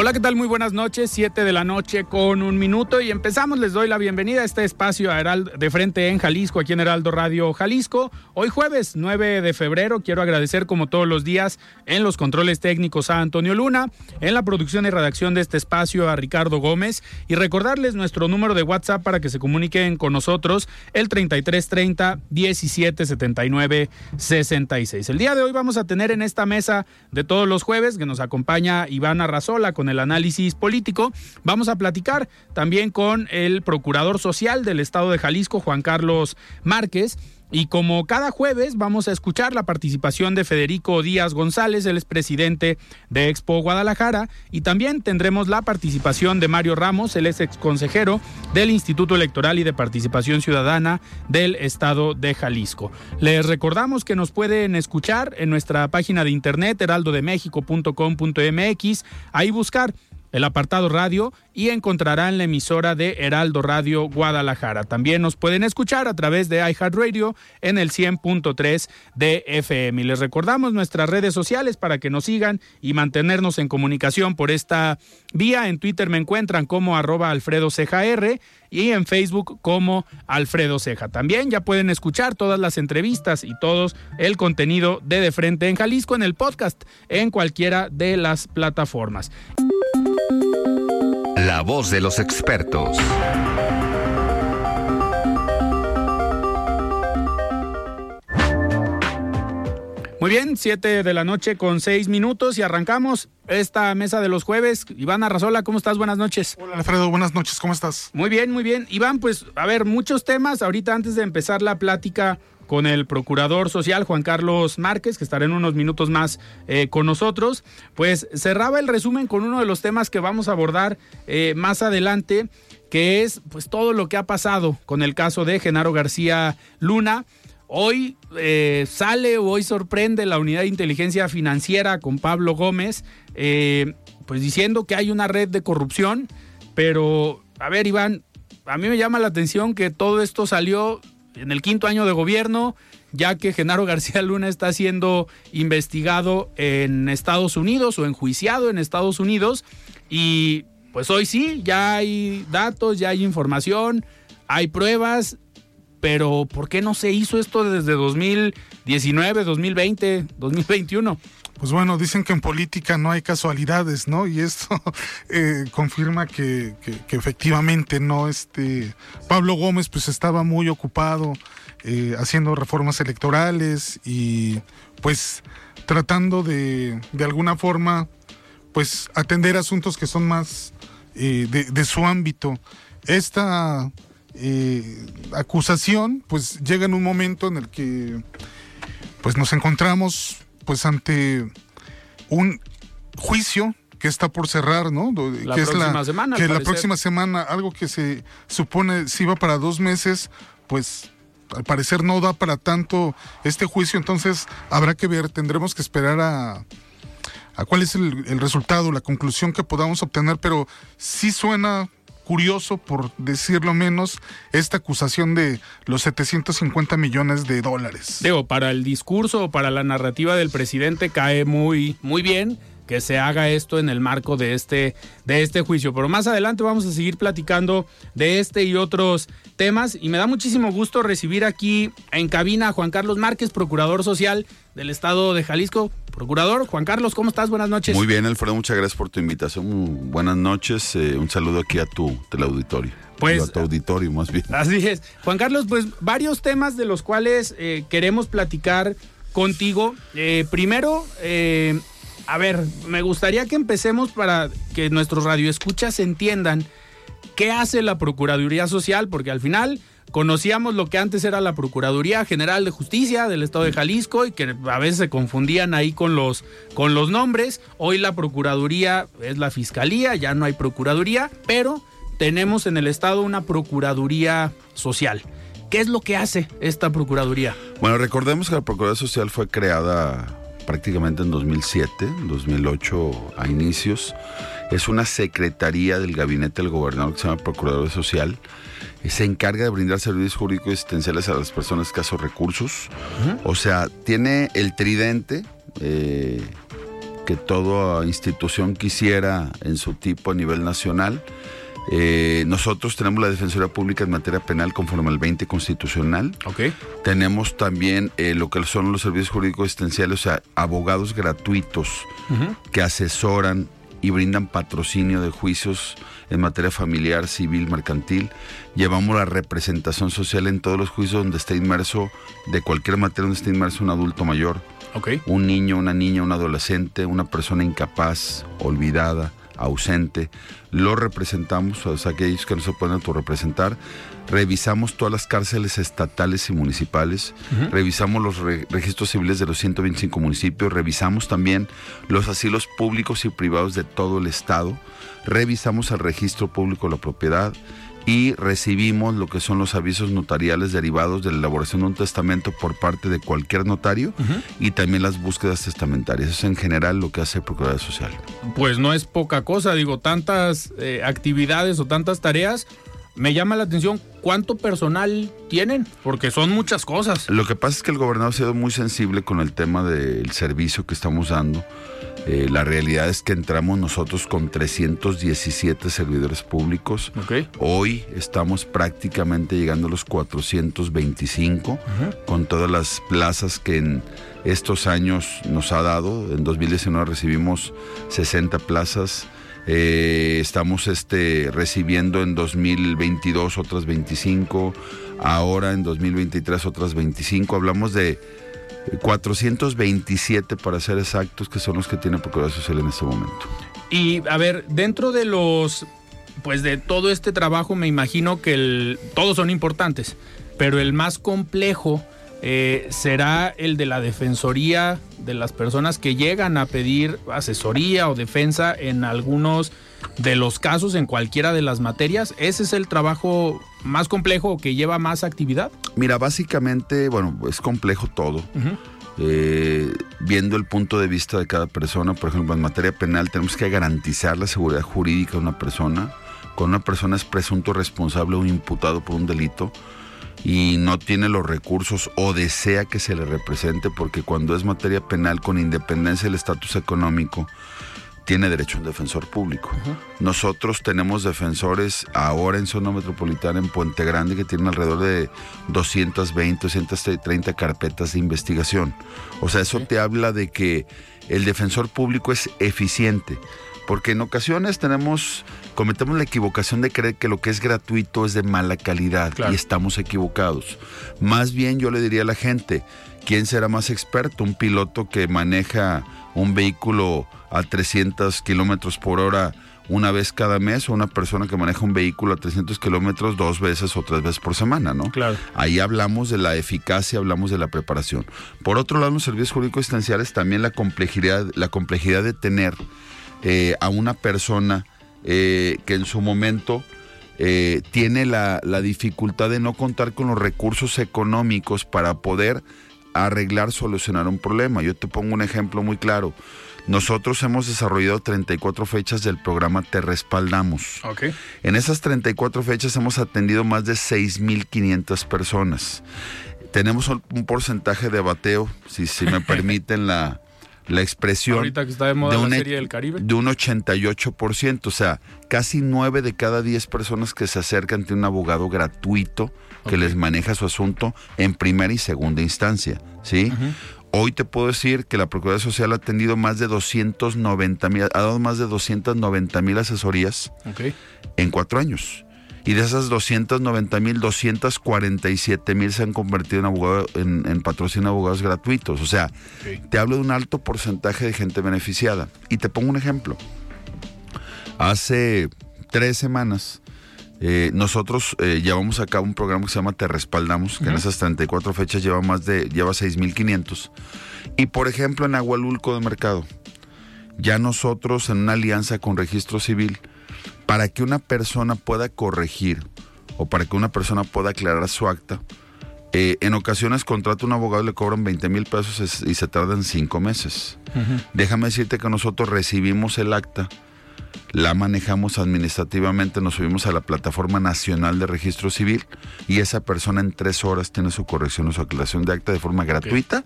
Hola, ¿qué tal? Muy buenas noches, 7 de la noche con un minuto y empezamos. Les doy la bienvenida a este espacio a de frente en Jalisco, aquí en Heraldo Radio Jalisco. Hoy jueves 9 de febrero quiero agradecer como todos los días en los controles técnicos a Antonio Luna, en la producción y redacción de este espacio a Ricardo Gómez y recordarles nuestro número de WhatsApp para que se comuniquen con nosotros, el 3330 1779 66. El día de hoy vamos a tener en esta mesa de todos los jueves que nos acompaña Iván Arrazola con el análisis político. Vamos a platicar también con el procurador social del estado de Jalisco, Juan Carlos Márquez. Y como cada jueves vamos a escuchar la participación de Federico Díaz González, el expresidente de Expo Guadalajara, y también tendremos la participación de Mario Ramos, el ex consejero del Instituto Electoral y de Participación Ciudadana del Estado de Jalisco. Les recordamos que nos pueden escuchar en nuestra página de internet heraldodemexico.com.mx, ahí buscar el apartado radio y encontrarán la emisora de Heraldo Radio Guadalajara. También nos pueden escuchar a través de iHeartRadio en el 100.3 de FM. Y les recordamos nuestras redes sociales para que nos sigan y mantenernos en comunicación por esta vía. En Twitter me encuentran como arroba Alfredo y en Facebook como Alfredo Ceja. También ya pueden escuchar todas las entrevistas y todo el contenido de De Frente en Jalisco en el podcast en cualquiera de las plataformas. La voz de los expertos. Muy bien, 7 de la noche con 6 minutos y arrancamos esta mesa de los jueves. Iván Arrazola, ¿cómo estás? Buenas noches. Hola Alfredo, buenas noches, ¿cómo estás? Muy bien, muy bien. Iván, pues a ver, muchos temas. Ahorita antes de empezar la plática con el procurador social Juan Carlos Márquez, que estará en unos minutos más eh, con nosotros, pues cerraba el resumen con uno de los temas que vamos a abordar eh, más adelante, que es pues todo lo que ha pasado con el caso de Genaro García Luna. Hoy eh, sale o hoy sorprende la unidad de inteligencia financiera con Pablo Gómez, pues diciendo que hay una red de corrupción, pero a ver Iván, a mí me llama la atención que todo esto salió en el quinto año de gobierno, ya que Genaro García Luna está siendo investigado en Estados Unidos o enjuiciado en Estados Unidos. Y pues hoy sí, ya hay datos, ya hay información, hay pruebas, pero ¿por qué no se hizo esto desde 2019, 2020, 2021? Pues bueno, dicen que en política no hay casualidades, ¿no? Y esto eh, confirma que, que, efectivamente no, este Pablo Gómez pues estaba muy ocupado eh, haciendo reformas electorales y pues tratando de, de alguna forma pues atender asuntos que son más eh, de, de, su ámbito. Esta acusación pues llega en un momento en el que pues nos encontramos pues ante un juicio que está por cerrar, ¿no? La que próxima es la, semana. Que la próxima semana, algo que se supone si iba para dos meses, pues al parecer no da para tanto este juicio, entonces habrá que ver, tendremos que esperar a, a cuál es el, el resultado, la conclusión que podamos obtener, pero sí suena curioso, por decirlo menos, esta acusación de los 750 millones de dólares. Digo, para el discurso o para la narrativa del presidente cae muy, muy bien que se haga esto en el marco de este, de este juicio. Pero más adelante vamos a seguir platicando de este y otros temas y me da muchísimo gusto recibir aquí en cabina a Juan Carlos Márquez, procurador social del estado de Jalisco. Procurador, Juan Carlos, ¿cómo estás? Buenas noches. Muy bien, Alfredo, muchas gracias por tu invitación. Buenas noches, eh, un saludo aquí a tu teleauditorio. Pues, a tu auditorio más bien. Así es. Juan Carlos, pues varios temas de los cuales eh, queremos platicar contigo. Eh, primero, eh, a ver, me gustaría que empecemos para que nuestros radioescuchas entiendan qué hace la Procuraduría Social, porque al final conocíamos lo que antes era la Procuraduría General de Justicia del Estado de Jalisco y que a veces se confundían ahí con los, con los nombres. Hoy la Procuraduría es la Fiscalía, ya no hay Procuraduría, pero tenemos en el Estado una Procuraduría Social. ¿Qué es lo que hace esta Procuraduría? Bueno, recordemos que la Procuraduría Social fue creada prácticamente en 2007, 2008 a inicios. Es una secretaría del gabinete del gobernador que se llama Procuraduría Social. Y se encarga de brindar servicios jurídicos existenciales a las personas escasos recursos. O sea, tiene el tridente eh, que toda institución quisiera en su tipo a nivel nacional. Eh, nosotros tenemos la Defensoría Pública en materia penal conforme al 20 constitucional. Tenemos también eh, lo que son los servicios jurídicos existenciales, o sea, abogados gratuitos que asesoran y brindan patrocinio de juicios en materia familiar, civil, mercantil. Llevamos la representación social en todos los juicios donde esté inmerso, de cualquier materia donde esté inmerso un adulto mayor, un niño, una niña, un adolescente, una persona incapaz, olvidada, ausente. Lo representamos, o sea, aquellos que no se pueden autorrepresentar. Revisamos todas las cárceles estatales y municipales. Revisamos los re- registros civiles de los 125 municipios. Revisamos también los asilos públicos y privados de todo el estado. Revisamos el registro público de la propiedad y recibimos lo que son los avisos notariales derivados de la elaboración de un testamento por parte de cualquier notario y también las búsquedas testamentarias. Eso es en general lo que hace Procuraduría Social. Pues no es poca cosa, digo, tantas eh, actividades o tantas tareas. Me llama la atención cuánto personal tienen, porque son muchas cosas. Lo que pasa es que el gobernador ha sido muy sensible con el tema del servicio que estamos dando. Eh, la realidad es que entramos nosotros con 317 servidores públicos. Hoy estamos prácticamente llegando a los 425 con todas las plazas que en estos años nos ha dado. En 2019 recibimos 60 plazas. Eh, estamos este, recibiendo en 2022 otras 25. Ahora en 2023 otras 25. Hablamos de 427 para ser exactos, que son los que tiene Procuraduría Social en este momento. Y a ver, dentro de los, pues de todo este trabajo, me imagino que todos son importantes, pero el más complejo eh, será el de la defensoría de las personas que llegan a pedir asesoría o defensa en algunos de los casos, en cualquiera de las materias. Ese es el trabajo más complejo o que lleva más actividad. Mira, básicamente, bueno, es complejo todo. Eh, viendo el punto de vista de cada persona, por ejemplo, en materia penal tenemos que garantizar la seguridad jurídica de una persona. Cuando una persona es presunto responsable o imputado por un delito y no tiene los recursos o desea que se le represente, porque cuando es materia penal con independencia del estatus económico, tiene derecho a un defensor público. Nosotros tenemos defensores ahora en zona metropolitana en Puente Grande que tienen alrededor de 220, 230 carpetas de investigación. O sea, eso te habla de que el defensor público es eficiente. Porque en ocasiones tenemos, cometemos la equivocación de creer que lo que es gratuito es de mala calidad Claro. y estamos equivocados. Más bien yo le diría a la gente, ¿quién será más experto? ¿Un piloto que maneja un vehículo a 300 kilómetros por hora una vez cada mes o una persona que maneja un vehículo a 300 kilómetros dos veces o tres veces por semana, ¿no? Claro. Ahí hablamos de la eficacia, hablamos de la preparación. Por otro lado, en los servicios jurídicos existenciales también la complejidad, la complejidad de tener eh, a una persona eh, que en su momento eh, tiene la, la dificultad de no contar con los recursos económicos para poder arreglar, solucionar un problema. Yo te pongo un ejemplo muy claro. Nosotros hemos desarrollado 34 fechas del programa Te Respaldamos. En esas 34 fechas hemos atendido más de 6.500 personas. Tenemos un un porcentaje de bateo, si, si me permiten la, la expresión Ahorita que está de moda la un, e- serie del Caribe. de un 88%, o sea, casi 9 de cada 10 personas que se acercan tienen un abogado gratuito que les maneja su asunto en primera y segunda instancia, ¿sí? Hoy te puedo decir que la Procuraduría Social ha atendido más de 290 mil, ha dado más de 290 mil asesorías en cuatro años. Y de esas 290 mil, 247 mil se han convertido en, abogado, en, en patrocinio de abogados gratuitos. O sea, te hablo de un alto porcentaje de gente beneficiada. Y te pongo un ejemplo. Hace tres semanas eh, nosotros eh, llevamos a cabo un programa que se llama Te Respaldamos, que en esas 34 fechas lleva más de, lleva 6.500. Y por ejemplo en Agualulco de Mercado, ya nosotros en una alianza con Registro Civil, para que una persona pueda corregir o para que una persona pueda aclarar su acta, eh, en ocasiones contrata un abogado y le cobran 20 mil pesos es- y se tardan cinco meses. Déjame decirte que nosotros recibimos el acta, la manejamos administrativamente, nos subimos a la plataforma nacional de registro civil y esa persona en tres horas tiene su corrección o su aclaración de acta de forma gratuita,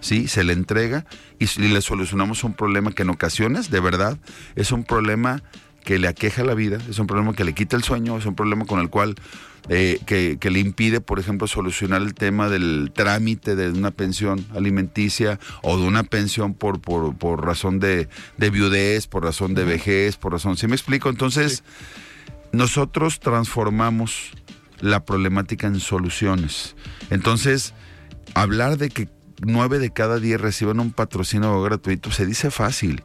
¿sí? Se le entrega y, y le solucionamos un problema que en ocasiones, de verdad, es un problema que le aqueja la vida, es un problema que le quita el sueño, es un problema con el cual eh, que, que le impide, por ejemplo, solucionar el tema del trámite de una pensión alimenticia o de una pensión por, por, por razón de, de viudez, por razón de vejez, por razón... ¿Sí me explico? Entonces, nosotros transformamos la problemática en soluciones. Entonces, hablar de que nueve de cada diez reciben un patrocinio gratuito se dice fácil,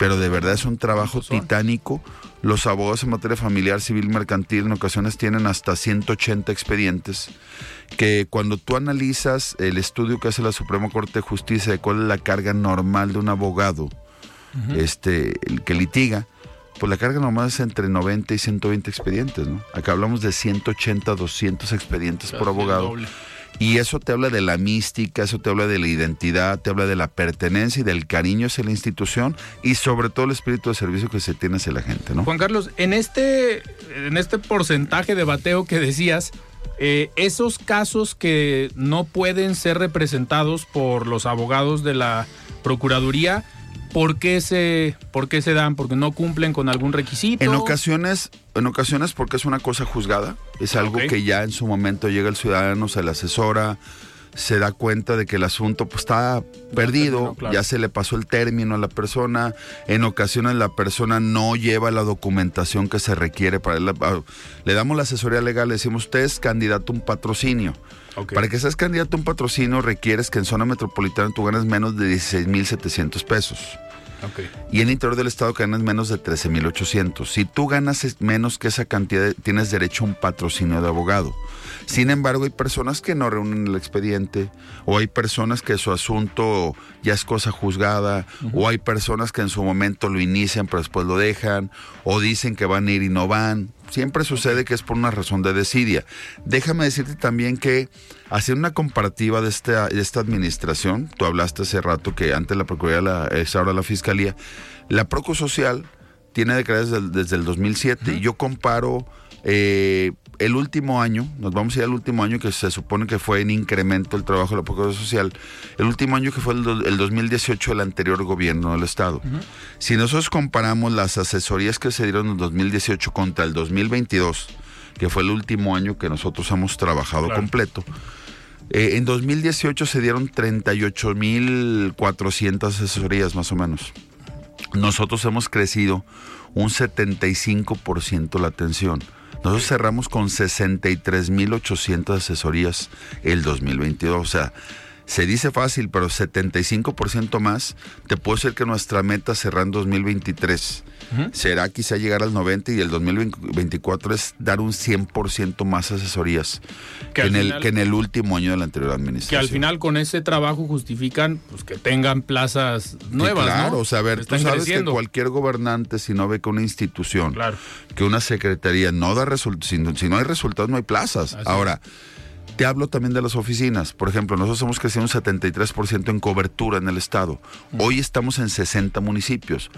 pero de verdad es un trabajo titánico. Los abogados en materia familiar, civil, mercantil en ocasiones tienen hasta 180 expedientes que cuando tú analizas el estudio que hace la Suprema Corte de Justicia de cuál es la carga normal de un abogado este, el que litiga, pues la carga normal es entre 90 y 120 expedientes, ¿no? Acá hablamos de 180, 200 expedientes por Casi abogado. doble. Y eso te habla de la mística, eso te habla de la identidad, te habla de la pertenencia y del cariño hacia la institución y sobre todo el espíritu de servicio que se tiene hacia la gente, ¿no? Juan Carlos, en este, en este porcentaje de bateo que decías, eh, esos casos que no pueden ser representados por los abogados de la Procuraduría, ¿por qué se, por qué se dan? ¿Porque no cumplen con algún requisito? En ocasiones, en ocasiones porque es una cosa juzgada, es algo que ya en su momento llega el ciudadano, se le asesora, se da cuenta de que el asunto pues, está perdido, claro. ya se le pasó el término a la persona, en ocasiones la persona no lleva la documentación que se requiere para la- ah, le damos la asesoría legal, le decimos, usted es candidato a un patrocinio. Para que seas candidato a un patrocinio requieres que en zona metropolitana tú ganes menos de 16.700 pesos Y en el interior del estado ganas menos de 13.800. Si tú ganas menos que esa cantidad, tienes derecho a un patrocinio de abogado. Sin embargo, hay personas que no reúnen el expediente, o hay personas que su asunto ya es cosa juzgada, o hay personas que en su momento lo inician pero después lo dejan, o dicen que van a ir y no van. Siempre sucede que es por una razón de desidia. Déjame decirte también que haciendo una comparativa de esta, de esta administración, tú hablaste hace rato que antes la Procuraduría es ahora la Fiscalía, la Procu Social tiene declaradas desde, el- desde el 2007 y yo comparo eh, el último año, nos vamos a ir al último año que se supone que fue en incremento el trabajo de la Procuraduría Social, el último año que fue el, do- el 2018 del anterior gobierno del Estado. Si nosotros comparamos las asesorías que se dieron en el 2018 contra el 2022, que fue el último año que nosotros hemos trabajado Claro. completo, eh, en 2018 se dieron 38.400 asesorías más o menos. Nosotros hemos crecido un 75% la atención. Nosotros cerramos con 63.800 asesorías el 2022. O sea, se dice fácil, pero 75% más. Te puedo decir que nuestra meta cerrando 2023 será quizá llegar al 90 y el 2024 es dar un 100% más asesorías que, en el, que en el último año de la anterior administración. Que al final con ese trabajo justifican pues, que tengan plazas nuevas. Claro, ¿no? o sea, a ver, tú sabes que cualquier gobernante, si no ve que una institución, claro. que una secretaría no da resultados, si, no, si, no hay resultados, no hay plazas. Ahora te hablo también de las oficinas. Por ejemplo, nosotros hemos crecido un 73% en cobertura en el Estado. Hoy estamos en 60 municipios.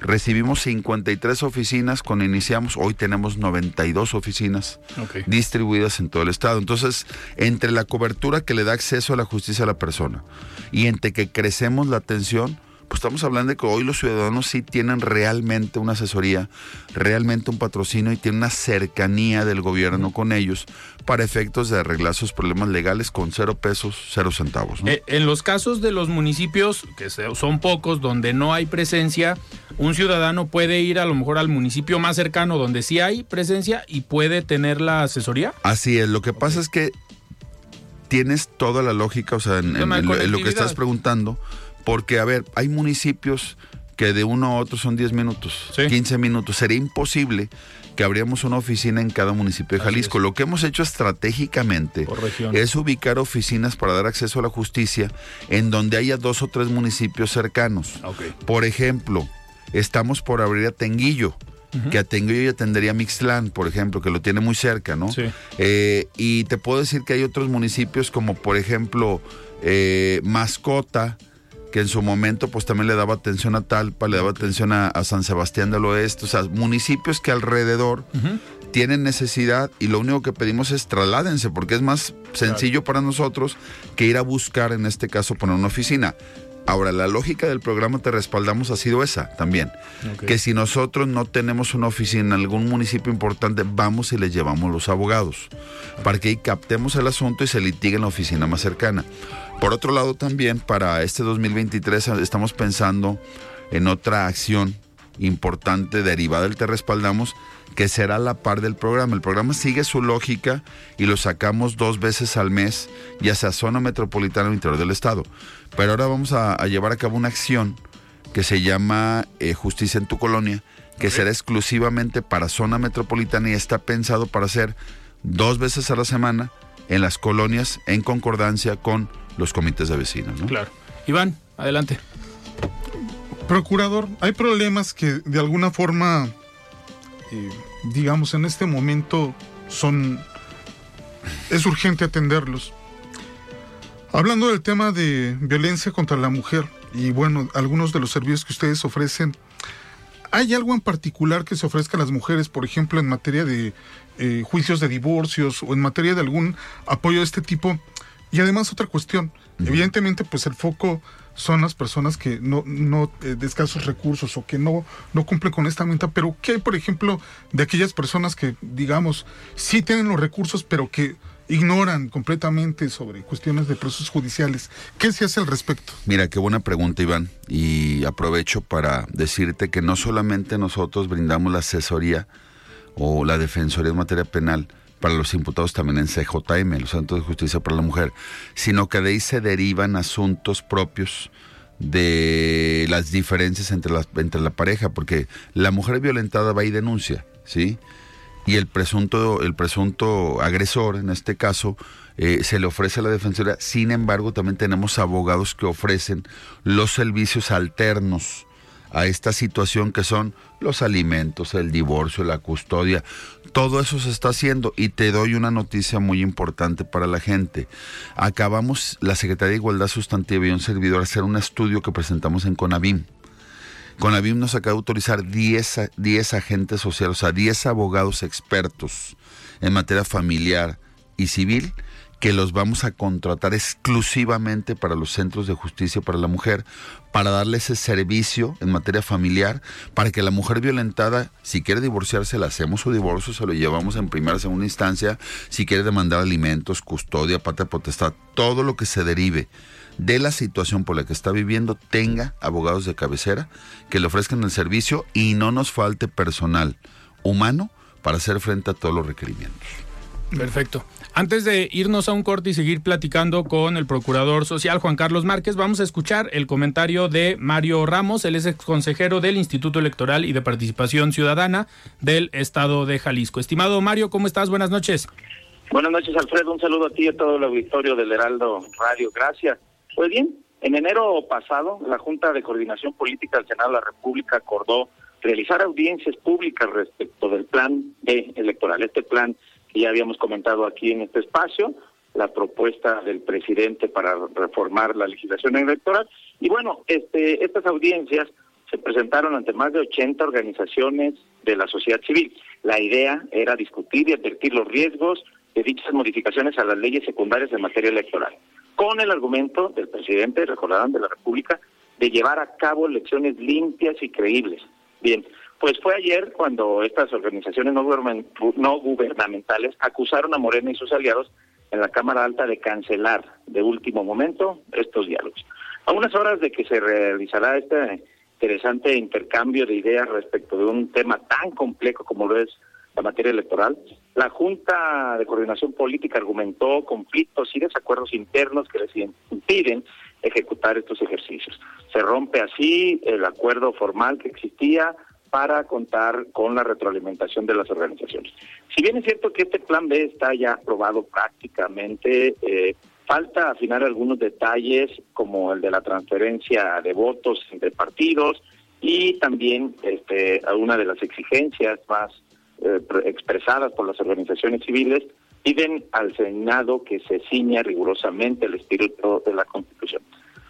Recibimos 53 oficinas cuando iniciamos. Hoy tenemos 92 oficinas distribuidas en todo el estado. Entonces, entre la cobertura que le da acceso a la justicia a la persona y entre que crecemos la atención, pues estamos hablando de que hoy los ciudadanos sí tienen realmente una asesoría, realmente un patrocinio y tienen una cercanía del gobierno con ellos para efectos de arreglar sus problemas legales con cero pesos, cero centavos. ¿no? Eh, en los casos de los municipios, que son pocos, donde no hay presencia, un ciudadano puede ir a lo mejor al municipio más cercano donde sí hay presencia y puede tener la asesoría. Así es, lo que pasa es que tienes toda la lógica, o sea, en, en- en lo, en lo que estás preguntando, porque, a ver, hay municipios que de uno a otro son 10 minutos, Sí. 15 minutos. Sería imposible que abríamos una oficina en cada municipio de Jalisco. Lo que hemos hecho estratégicamente es ubicar oficinas para dar acceso a la justicia en donde haya dos o tres municipios cercanos. Por ejemplo, estamos por abrir a Tenguillo, que a Tenguillo ya tendría Mixtlán, por ejemplo, que lo tiene muy cerca, ¿no? Sí. Eh, y te puedo decir que hay otros municipios como, por ejemplo, eh, Mascota, que en su momento pues también le daba atención a Talpa, le daba atención a, a San Sebastián del Oeste, o sea, municipios que alrededor tienen necesidad y lo único que pedimos es trasládense, porque es más sencillo para nosotros que ir a buscar, en este caso, poner una oficina. Ahora, la lógica del programa Te Respaldamos ha sido esa también. Que si nosotros no tenemos una oficina en algún municipio importante, vamos y les llevamos los abogados. Para que ahí captemos el asunto y se litigue en la oficina más cercana. Por otro lado, también para este 2023 estamos pensando en otra acción importante derivada del Te Respaldamos, que será a la par del programa. El programa sigue su lógica y lo sacamos dos veces al mes, ya sea zona metropolitana o interior del estado. Pero ahora vamos a, a llevar a cabo una acción que se llama eh, Justicia en tu Colonia, que será exclusivamente para zona metropolitana y está pensado para hacer dos veces a la semana en las colonias en concordancia con los comités de vecinos. ¿no? Claro. Iván, adelante. Procurador, hay problemas que de alguna forma, eh, digamos, en este momento son... Es urgente atenderlos. Hablando del tema de violencia contra la mujer y bueno, algunos de los servicios que ustedes ofrecen, ¿hay algo en particular que se ofrezca a las mujeres, por ejemplo, en materia de eh, juicios de divorcios o en materia de algún apoyo de este tipo? Y además otra cuestión, evidentemente pues el foco son las personas que no, no eh, de escasos recursos o que no, no cumplen con esta meta, pero ¿qué por ejemplo, de aquellas personas que, digamos, sí tienen los recursos, pero que ignoran completamente sobre cuestiones de procesos judiciales? ¿Qué se hace al respecto? Mira, qué buena pregunta, Iván. Y aprovecho para decirte que no solamente nosotros brindamos la asesoría o la defensoría en materia penal para los imputados también en CJM, los Santos de Justicia para la Mujer, sino que de ahí se derivan asuntos propios de las diferencias entre la, entre la pareja, porque la mujer violentada va y denuncia, ¿sí? y el presunto, el presunto agresor, en este caso, eh, se le ofrece a la defensoría. Sin embargo, también tenemos abogados que ofrecen los servicios alternos a esta situación que son los alimentos, el divorcio, la custodia. Todo eso se está haciendo y te doy una noticia muy importante para la gente. Acabamos, la Secretaría de Igualdad Sustantiva y un servidor, hacer un estudio que presentamos en CONAVIM. CONAVIM nos acaba de autorizar 10, a- 10 agentes sociales, o sea, 10 abogados expertos en materia familiar y civil que los vamos a contratar exclusivamente para los centros de justicia para la mujer, para darle ese servicio en materia familiar, para que la mujer violentada, si quiere divorciarse, le hacemos su divorcio, se lo llevamos en primera, segunda instancia, si quiere demandar alimentos, custodia, patria potestad, todo lo que se derive de la situación por la que está viviendo tenga abogados de cabecera que le ofrezcan el servicio y no nos falte personal humano para hacer frente a todos los requerimientos. Perfecto. Antes de irnos a un corte y seguir platicando con el procurador social Juan Carlos Márquez, vamos a escuchar el comentario de Mario Ramos, él es ex consejero del Instituto Electoral y de Participación Ciudadana del Estado de Jalisco. Estimado Mario, ¿cómo estás? Buenas noches. Buenas noches, Alfredo. Un saludo a ti y a todo el auditorio del Heraldo Radio. Gracias. Pues bien, en enero pasado, la Junta de Coordinación Política del Senado de la República acordó realizar audiencias públicas respecto del plan B electoral. Este plan que ya habíamos comentado aquí en este espacio, la propuesta del presidente para reformar la legislación electoral. Y bueno, este, estas audiencias se presentaron ante más de 80 organizaciones de la sociedad civil. La idea era discutir y advertir los riesgos de dichas modificaciones a las leyes secundarias de materia electoral, con el argumento del presidente, recordarán, de la República, de llevar a cabo elecciones limpias y creíbles. Bien, pues fue ayer cuando estas organizaciones no, gubernamentales acusaron a Morena y sus aliados en la Cámara Alta de cancelar de último momento estos diálogos. A unas horas de que se realizará este interesante intercambio de ideas respecto de un tema tan complejo como lo es la materia electoral, la Junta de Coordinación Política argumentó conflictos y desacuerdos internos que les impiden ejecutar estos ejercicios. Se rompe así el acuerdo formal que existía para contar con la retroalimentación de las organizaciones. Si bien es cierto que este plan B está ya aprobado prácticamente, eh, falta afinar algunos detalles como el de la transferencia de votos entre partidos y también este, alguna de las exigencias más eh, expresadas por las organizaciones civiles piden al Senado que se ciña rigurosamente el espíritu de la Constitución.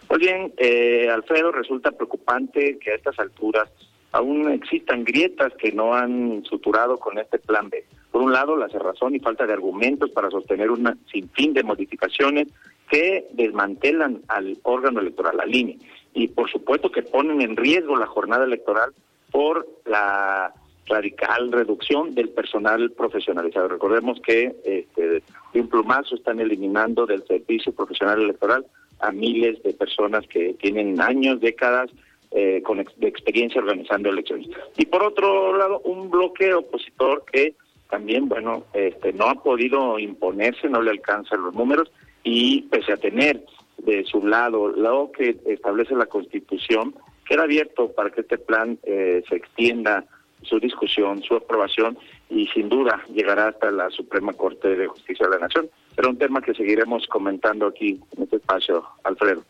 Pues bien, eh, Alfredo, resulta preocupante que a estas alturas aún existan grietas que no han suturado con este plan B. Por un lado, la cerrazón y falta de argumentos para sostener un sinfín de modificaciones que desmantelan al órgano electoral, la línea, y por supuesto que ponen en riesgo la jornada electoral por la radical reducción del personal profesionalizado. Recordemos que este, de un plumazo están eliminando del servicio profesional electoral a miles de personas que tienen años, décadas eh, con de experiencia organizando elecciones. Y por otro lado, un bloque opositor que también, bueno, este, no ha podido imponerse, no le alcanzan los números y pese a tener de su lado lo que establece la Constitución, queda abierto para que este plan eh, se extienda su discusión, su aprobación y sin duda llegará hasta la Suprema Corte de Justicia de la Nación. Pero un tema que seguiremos comentando aquí en este espacio, Alfredo.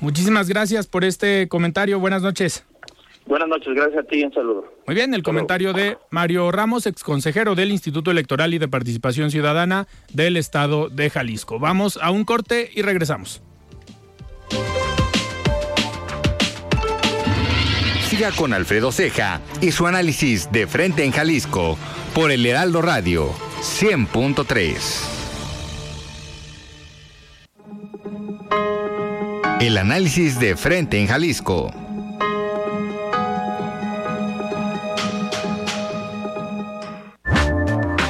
Muchísimas gracias por este comentario. Buenas noches. Buenas noches, gracias a ti y un saludo. Muy bien, el comentario de Mario Ramos, exconsejero del Instituto Electoral y de Participación Ciudadana del Estado de Jalisco. Vamos a un corte y regresamos. Siga con Alfredo Ceja y su análisis de frente en Jalisco por el Heraldo Radio 100.3. El análisis de frente en Jalisco.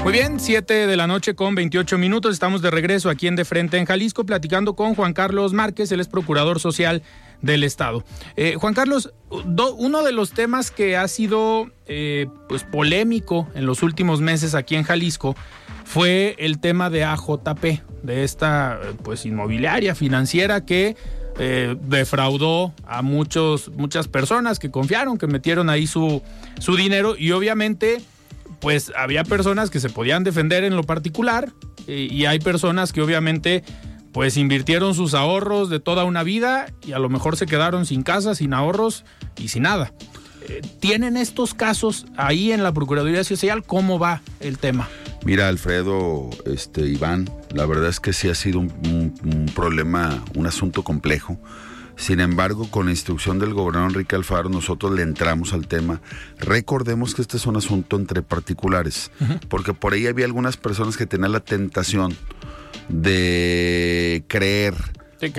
Muy bien, 7 de la noche con 28 minutos. Estamos de regreso aquí en De Frente en Jalisco platicando con Juan Carlos Márquez, él es procurador social del Estado. Eh, Juan Carlos, uno de los temas que ha sido eh, pues polémico en los últimos meses aquí en Jalisco fue el tema de AJP, de esta pues inmobiliaria financiera que eh, defraudó a muchos, muchas personas que confiaron, que metieron ahí su, su dinero y obviamente pues había personas que se podían defender en lo particular y hay personas que obviamente pues invirtieron sus ahorros de toda una vida y a lo mejor se quedaron sin casa, sin ahorros y sin nada. ¿Tienen estos casos ahí en la Procuraduría Social? ¿Cómo va el tema? Mira, Alfredo, este, Iván, la verdad es que sí ha sido un, problema, un asunto complejo. Sin embargo, con la instrucción del gobernador Enrique Alfaro, nosotros le entramos al tema. Recordemos que este es un asunto entre particulares, porque por ahí había algunas personas que tenían la tentación de creer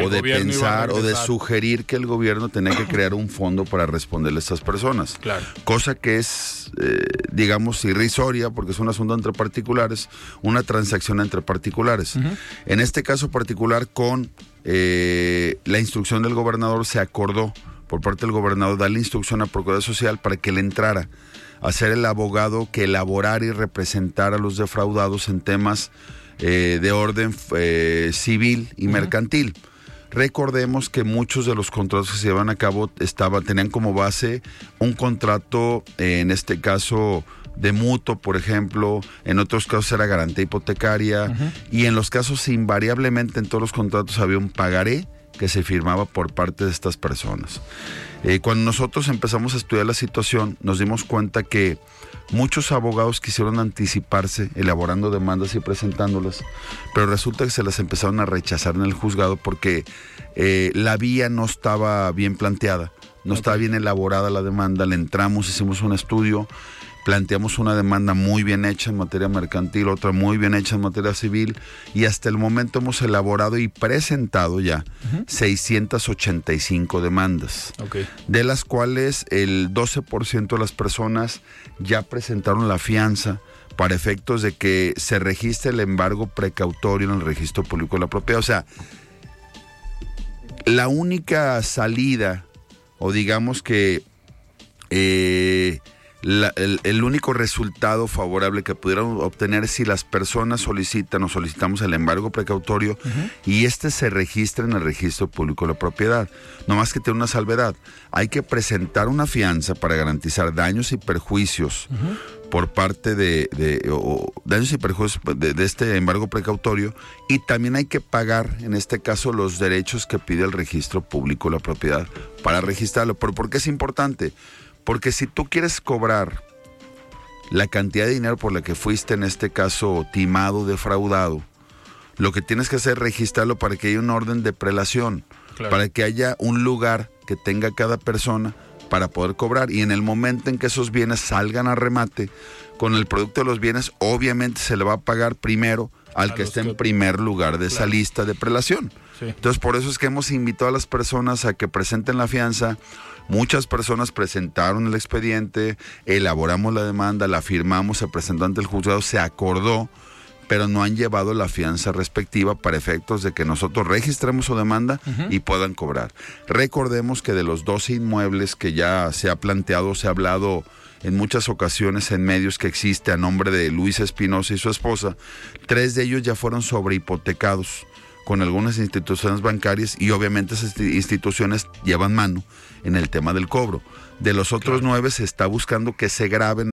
o de pensar o de sugerir que el gobierno tenía que crear un fondo para responderle a estas personas. Claro. Cosa que es, eh, digamos, irrisoria porque es un asunto entre particulares, una transacción entre particulares. En este caso particular, con eh, la instrucción del gobernador, se acordó por parte del gobernador darle instrucción a Procuraduría Social para que le entrara a ser el abogado que elaborara y representara a los defraudados en temas eh, de orden civil y mercantil. Recordemos que muchos de los contratos que se llevan a cabo estaban, tenían como base un contrato, eh, en este caso de mutuo, por ejemplo, en otros casos era garantía hipotecaria. Y en los casos invariablemente en todos los contratos había un pagaré que se firmaba por parte de estas personas. Eh, cuando nosotros empezamos a estudiar la situación, nos dimos cuenta que Muchos abogados quisieron anticiparse elaborando demandas y presentándolas, pero resulta que se las empezaron a rechazar en el juzgado porque eh, la vía no estaba bien planteada, no estaba bien elaborada la demanda, le entramos, hicimos un estudio planteamos una demanda muy bien hecha en materia mercantil, otra muy bien hecha en materia civil y hasta el momento hemos elaborado y presentado ya 685 demandas, de las cuales el 12% de las personas ya presentaron la fianza para efectos de que se registre el embargo precautorio en el registro público de la propiedad. O sea, la única salida, o digamos que eh, el, único resultado favorable que pudieran obtener si las personas solicitan o solicitamos el embargo precautorio y este se registra en el registro público de la propiedad. No más que tiene una salvedad. Hay que presentar una fianza para garantizar daños y perjuicios por parte de, daños y perjuicios de, de, este embargo precautorio y también hay que pagar en este caso los derechos que pide el registro público de la propiedad para registrarlo. ¿Por, ¿Por qué es importante? Porque si tú quieres cobrar la cantidad de dinero por la que fuiste en este caso timado, defraudado, lo que tienes que hacer es registrarlo para que haya un orden de prelación, para que haya un lugar que tenga cada persona para poder cobrar. Y en el momento en que esos bienes salgan a remate, con el producto de los bienes obviamente se le va a pagar primero al que esté en primer lugar de esa lista de prelación. Entonces por eso es que hemos invitado a las personas a que presenten la fianza Muchas personas presentaron el expediente, elaboramos la demanda, la firmamos, se presentó ante el juzgado, se acordó, pero no han llevado la fianza respectiva para efectos de que nosotros registremos su demanda y puedan cobrar. Recordemos que de los 12 inmuebles que ya se ha planteado, se ha hablado en muchas ocasiones en medios que existe a nombre de Luis Espinosa y su esposa, tres de ellos ya fueron sobrehipotecados con algunas instituciones bancarias y obviamente esas instituciones llevan mano en el tema del cobro. De los otros nueve se está buscando que se graben.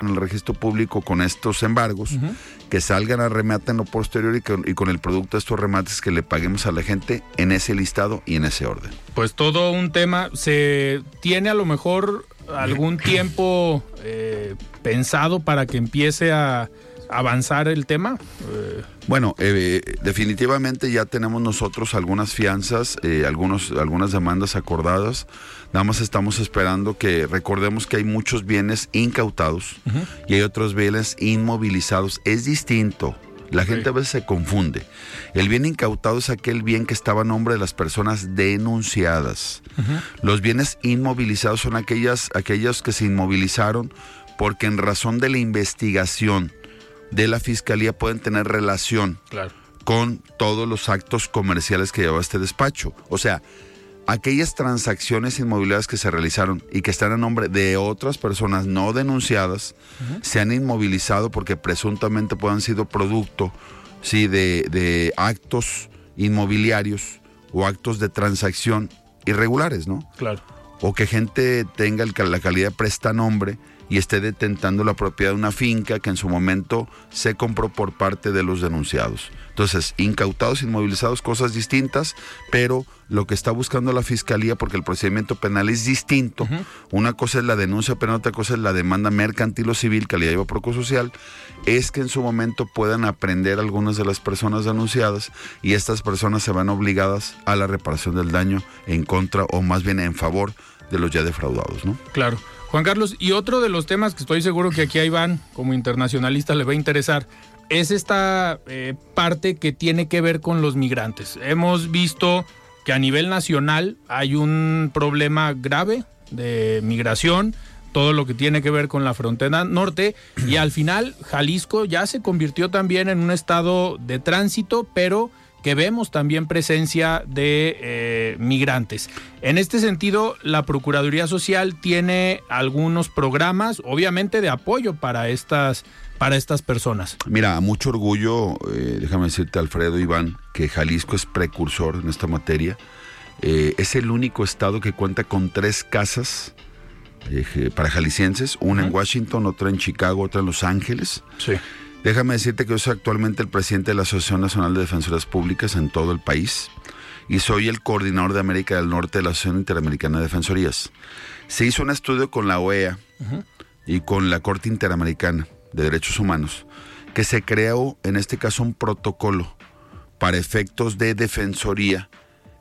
En el registro público con estos embargos, uh -huh. que salgan a remate en lo posterior y, que, y con el producto de estos remates que le paguemos a la gente en ese listado y en ese orden. Pues todo un tema, se tiene a lo mejor algún tiempo eh, pensado para que empiece a avanzar el tema? Eh. Bueno, eh, definitivamente ya tenemos nosotros algunas fianzas, algunos, algunas demandas acordadas. Nada más estamos esperando que recordemos que hay muchos bienes incautados uh -huh. y hay otros bienes inmovilizados. Es distinto. La gente a veces se confunde. El bien incautado es aquel bien que estaba a nombre de las personas denunciadas. Uh -huh. Los bienes inmovilizados son aquellas, aquellos que se inmovilizaron porque en razón de la investigación de la fiscalía pueden tener relación claro. con todos los actos comerciales que lleva este despacho. O sea, aquellas transacciones inmobiliarias que se realizaron y que están a nombre de otras personas no denunciadas uh -huh. se han inmovilizado porque presuntamente puedan sido producto sí, de, de actos inmobiliarios o actos de transacción irregulares, ¿no? Claro. O que gente tenga el, la calidad de prestanombre y esté detentando la propiedad de una finca que en su momento se compró por parte de los denunciados. Entonces, incautados, inmovilizados, cosas distintas, pero lo que está buscando la fiscalía, porque el procedimiento penal es distinto, uh -huh. una cosa es la denuncia penal, otra cosa es la demanda mercantil o civil que le lleva Procosocial, es que en su momento puedan aprender algunas de las personas denunciadas y estas personas se van obligadas a la reparación del daño en contra o más bien en favor de los ya defraudados, ¿no? Claro. Juan Carlos, y otro de los temas que estoy seguro que aquí a Iván, como internacionalista, le va a interesar, es esta eh, parte que tiene que ver con los migrantes. Hemos visto que a nivel nacional hay un problema grave de migración, todo lo que tiene que ver con la frontera norte y al final Jalisco ya se convirtió también en un estado de tránsito, pero que vemos también presencia de eh, migrantes. En este sentido, la Procuraduría Social tiene algunos programas, obviamente, de apoyo para estas, para estas personas. Mira, mucho orgullo, eh, déjame decirte, Alfredo Iván, que Jalisco es precursor en esta materia. Eh, es el único estado que cuenta con tres casas para jaliscienses, una en Washington, otra en Chicago, otra en Los Ángeles. Sí. Déjame decirte que yo soy actualmente el presidente de la Asociación Nacional de Defensoras Públicas en todo el país y soy el coordinador de América del Norte de la Asociación Interamericana de Defensorías. Se hizo un estudio con la OEA y con la Corte Interamericana de Derechos Humanos que se creó en este caso un protocolo para efectos de defensoría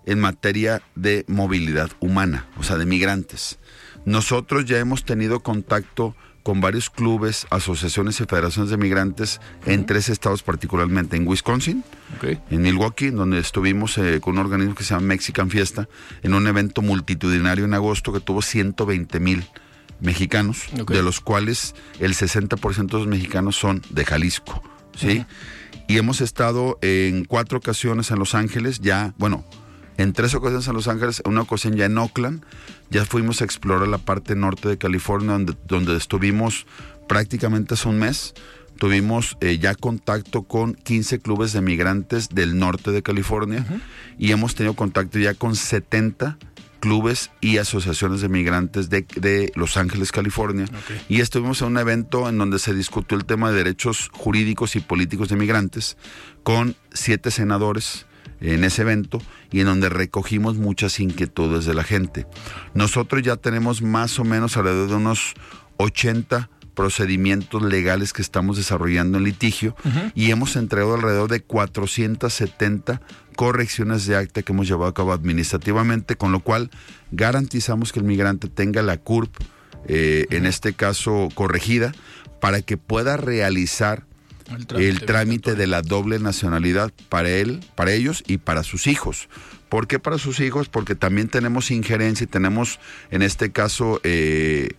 en materia de movilidad humana, o sea, de migrantes. Nosotros ya hemos tenido contacto con varios clubes, asociaciones y federaciones de migrantes en tres estados particularmente, en Wisconsin, en Milwaukee, donde estuvimos eh, con un organismo que se llama Mexican Fiesta, en un evento multitudinario en agosto que tuvo 120 mil mexicanos, de los cuales el 60% de los mexicanos son de Jalisco, ¿sí? Y hemos estado en cuatro ocasiones en Los Ángeles, ya, bueno, en tres ocasiones en Los Ángeles, una ocasión ya en Oakland, ya fuimos a explorar la parte norte de California, donde, donde estuvimos prácticamente hace un mes. Tuvimos eh, ya contacto con 15 clubes de migrantes del norte de California y hemos tenido contacto ya con 70 clubes y asociaciones de migrantes de, Los Ángeles, California. Y estuvimos en un evento en donde se discutió el tema de derechos jurídicos y políticos de migrantes con siete senadores, en ese evento y en donde recogimos muchas inquietudes de la gente. Nosotros ya tenemos más o menos alrededor de unos 80 procedimientos legales que estamos desarrollando en litigio y hemos entregado alrededor de 470 correcciones de acta que hemos llevado a cabo administrativamente, con lo cual garantizamos que el migrante tenga la CURP, eh, en este caso corregida, para que pueda realizar el trámite, de la doble nacionalidad para él, para ellos y para sus hijos. ¿Por qué para sus hijos? Porque también tenemos injerencia y tenemos, en este caso, eh,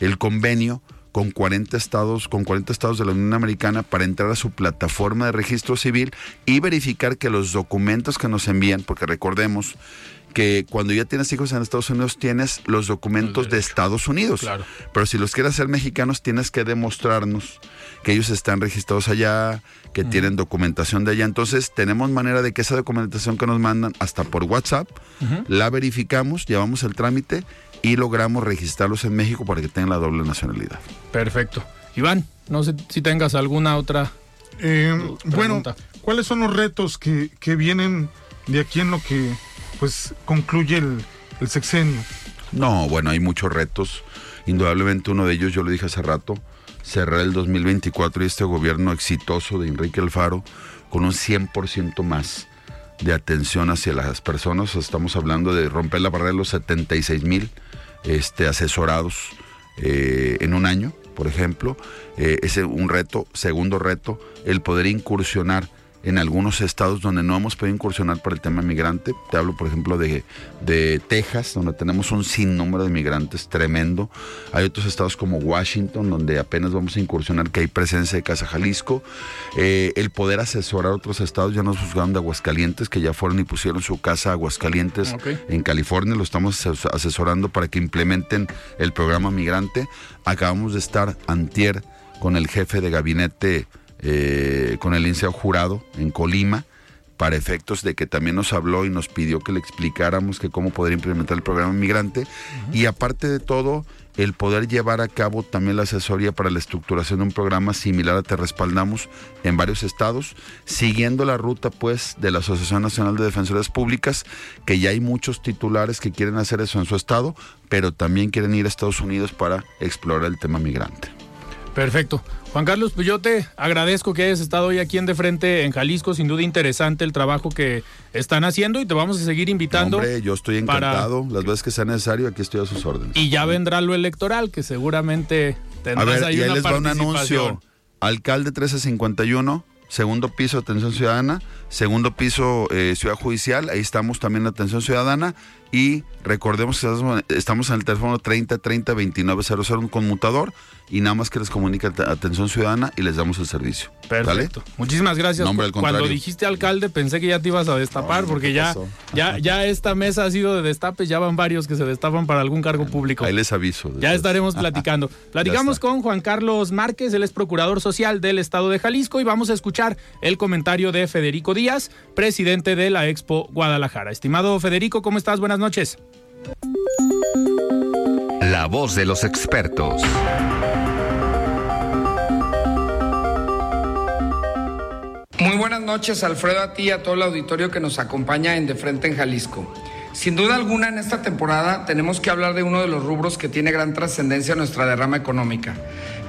el convenio con 40 estados, con 40 estados de la Unión Americana para entrar a su plataforma de registro civil y verificar que los documentos que nos envían, porque recordemos que cuando ya tienes hijos en Estados Unidos tienes los documentos de Estados Unidos. Pero si los quieres hacer mexicanos tienes que demostrarnos que ellos están registrados allá, que tienen documentación de allá. Entonces tenemos manera de que esa documentación que nos mandan hasta por WhatsApp, la verificamos, llevamos el trámite y logramos registrarlos en México para que tengan la doble nacionalidad. Perfecto. Iván, no sé si tengas alguna otra. Eh, bueno, ¿cuáles son los retos que, que vienen de aquí en lo que pues concluye el, sexenio? No, bueno, hay muchos retos. Indudablemente uno de ellos, yo lo dije hace rato, cerrar el 2024 y este gobierno exitoso de Enrique Alfaro con un 100% más de atención hacia las personas. Estamos hablando de romper la barrera de los 76 mil este, asesorados eh, en un año, por ejemplo. Eh, ese es un reto. Segundo reto, el poder incursionar en algunos estados donde no hemos podido incursionar para el tema migrante. Te hablo, por ejemplo, de, de Texas, donde tenemos un sinnúmero de migrantes tremendo. Hay otros estados como Washington, donde apenas vamos a incursionar, que hay presencia de Casa Jalisco. Eh, el poder asesorar a otros estados, ya nos juzgaron de Aguascalientes, que ya fueron y pusieron su casa a Aguascalientes en California. Lo estamos asesorando para que implementen el programa migrante. Acabamos de estar antier con el jefe de gabinete eh, con el licenciado jurado en Colima para efectos de que también nos habló y nos pidió que le explicáramos que cómo poder implementar el programa migrante y aparte de todo el poder llevar a cabo también la asesoría para la estructuración de un programa similar a Te Respaldamos en varios estados, siguiendo la ruta pues de la Asociación Nacional de Defensoras Públicas, que ya hay muchos titulares que quieren hacer eso en su estado, pero también quieren ir a Estados Unidos para explorar el tema migrante. Perfecto. Juan Carlos, pues yo te agradezco que hayas estado hoy aquí en De Frente en Jalisco. Sin duda interesante el trabajo que están haciendo y te vamos a seguir invitando. hombre, yo estoy encantado. Las veces que sea necesario, aquí estoy a sus órdenes. Y ya vendrá lo electoral, que seguramente tendrás a ver, ahí, les va un anuncio. Alcalde 1351, segundo piso atención ciudadana, segundo piso eh, ciudad judicial, ahí estamos también en atención ciudadana y recordemos que estamos- en el teléfono 30 30 29 00 un conmutador y nada más que les comunique at- atención ciudadana y les damos el servicio. ¿Sale? Perfecto. Muchísimas gracias. Nombre al Cuando dijiste alcalde pensé que ya te ibas a destapar No, porque ¿qué ya, pasó? ya, ya esta mesa ha sido de destapes, ya van varios que se destapan para algún cargo público. Ahí les aviso. Ya estaremos platicando. Platicamos con Juan Carlos Márquez, él es procurador social del estado de Jalisco y vamos a escuchar el comentario de Federico Díaz, presidente de la Expo Guadalajara. Estimado Federico, ¿cómo estás? Buenas noches. La voz de los expertos. Muy buenas noches, Alfredo, a ti y a todo el auditorio que nos acompaña en De Frente en Jalisco. Sin duda alguna, en esta temporada tenemos que hablar de uno de los rubros que tiene gran trascendencia en nuestra derrama económica.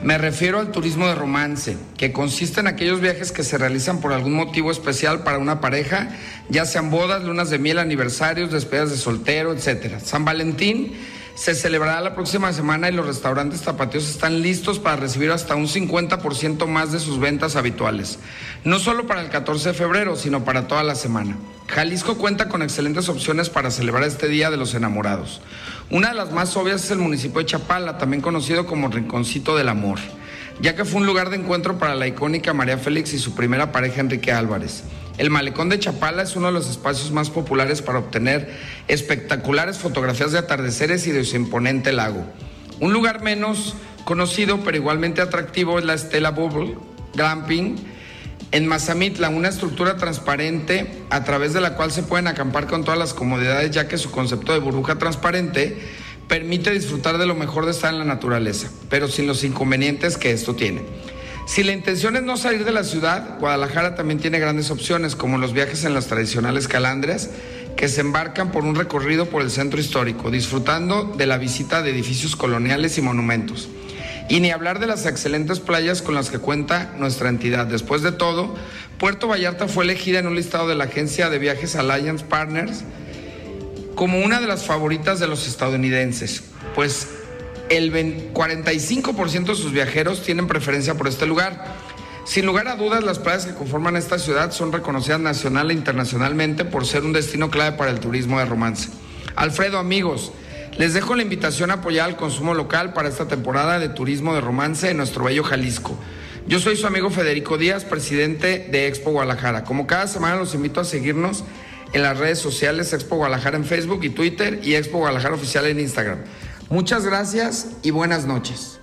Me refiero al turismo de romance, que consiste en aquellos viajes que se realizan por algún motivo especial para una pareja, ya sean bodas, lunas de miel, aniversarios, despedidas de soltero, etc. San Valentín se celebrará la próxima semana y los restaurantes tapatíos están listos para recibir hasta un 50% más de sus ventas habituales. No solo para el 14 de febrero, sino para toda la semana. Jalisco cuenta con excelentes opciones para celebrar este Día de los Enamorados. Una de las más obvias es el municipio de Chapala, también conocido como Rinconcito del Amor, ya que fue un lugar de encuentro para la icónica María Félix y su primera pareja Enrique Álvarez. El malecón de Chapala es uno de los espacios más populares para obtener espectaculares fotografías de atardeceres y de su imponente lago. Un lugar menos conocido pero igualmente atractivo es la Estela Bubble Glamping en Mazamitla, una estructura transparente a través de la cual se pueden acampar con todas las comodidades ya que su concepto de burbuja transparente permite disfrutar de lo mejor de estar en la naturaleza, pero sin los inconvenientes que esto tiene. Si la intención es no salir de la ciudad, Guadalajara también tiene grandes opciones, como los viajes en las tradicionales calandrias, que se embarcan por un recorrido por el centro histórico, disfrutando de la visita de edificios coloniales y monumentos. Y ni hablar de las excelentes playas con las que cuenta nuestra entidad. Después de todo, Puerto Vallarta fue elegida en un listado de la agencia de viajes Alliance Partners como una de las favoritas de los estadounidenses, pues el 20 45% de sus viajeros tienen preferencia por este lugar. Sin lugar a dudas, las playas que conforman esta ciudad son reconocidas nacional e internacionalmente por ser un destino clave para el turismo de romance. Alfredo, amigos, les dejo la invitación a apoyar al consumo local para esta temporada de turismo de romance en nuestro bello Jalisco. Yo soy su amigo Federico Díaz, presidente de Expo Guadalajara. Como cada semana los invito a seguirnos en las redes sociales Expo Guadalajara en Facebook y Twitter y Expo Guadalajara Oficial en Instagram. Muchas gracias y buenas noches.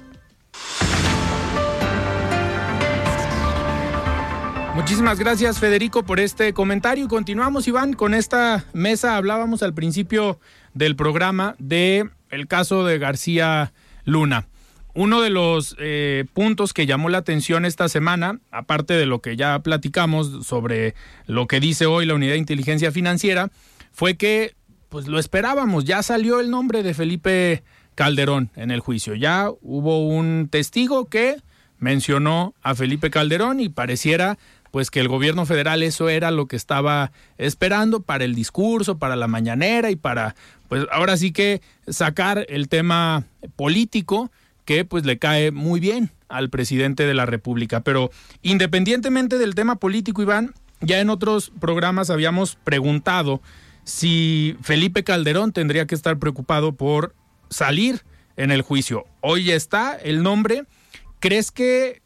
Muchísimas gracias Federico por este comentario continuamos Iván con esta mesa. Hablábamos al principio del programa de el caso de García Luna. Uno de los eh, puntos que llamó la atención esta semana, aparte de lo que ya platicamos sobre lo que dice hoy la Unidad de Inteligencia Financiera, fue que pues lo esperábamos, ya salió el nombre de Felipe Calderón en el juicio. Ya hubo un testigo que mencionó a Felipe Calderón y pareciera pues que el gobierno federal eso era lo que estaba esperando para el discurso, para la mañanera y para pues ahora sí que sacar el tema político que pues le cae muy bien al presidente de la República, pero independientemente del tema político Iván, ya en otros programas habíamos preguntado si Felipe Calderón tendría que estar preocupado por salir en el juicio. Hoy está el nombre. ¿Crees que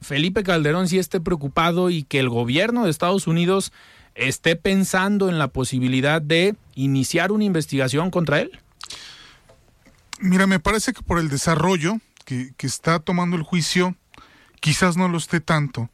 Felipe Calderón sí esté preocupado y que el gobierno de Estados Unidos esté pensando en la posibilidad de iniciar una investigación contra él? Mira, me parece que por el desarrollo que, está tomando el juicio, quizás no lo esté tanto.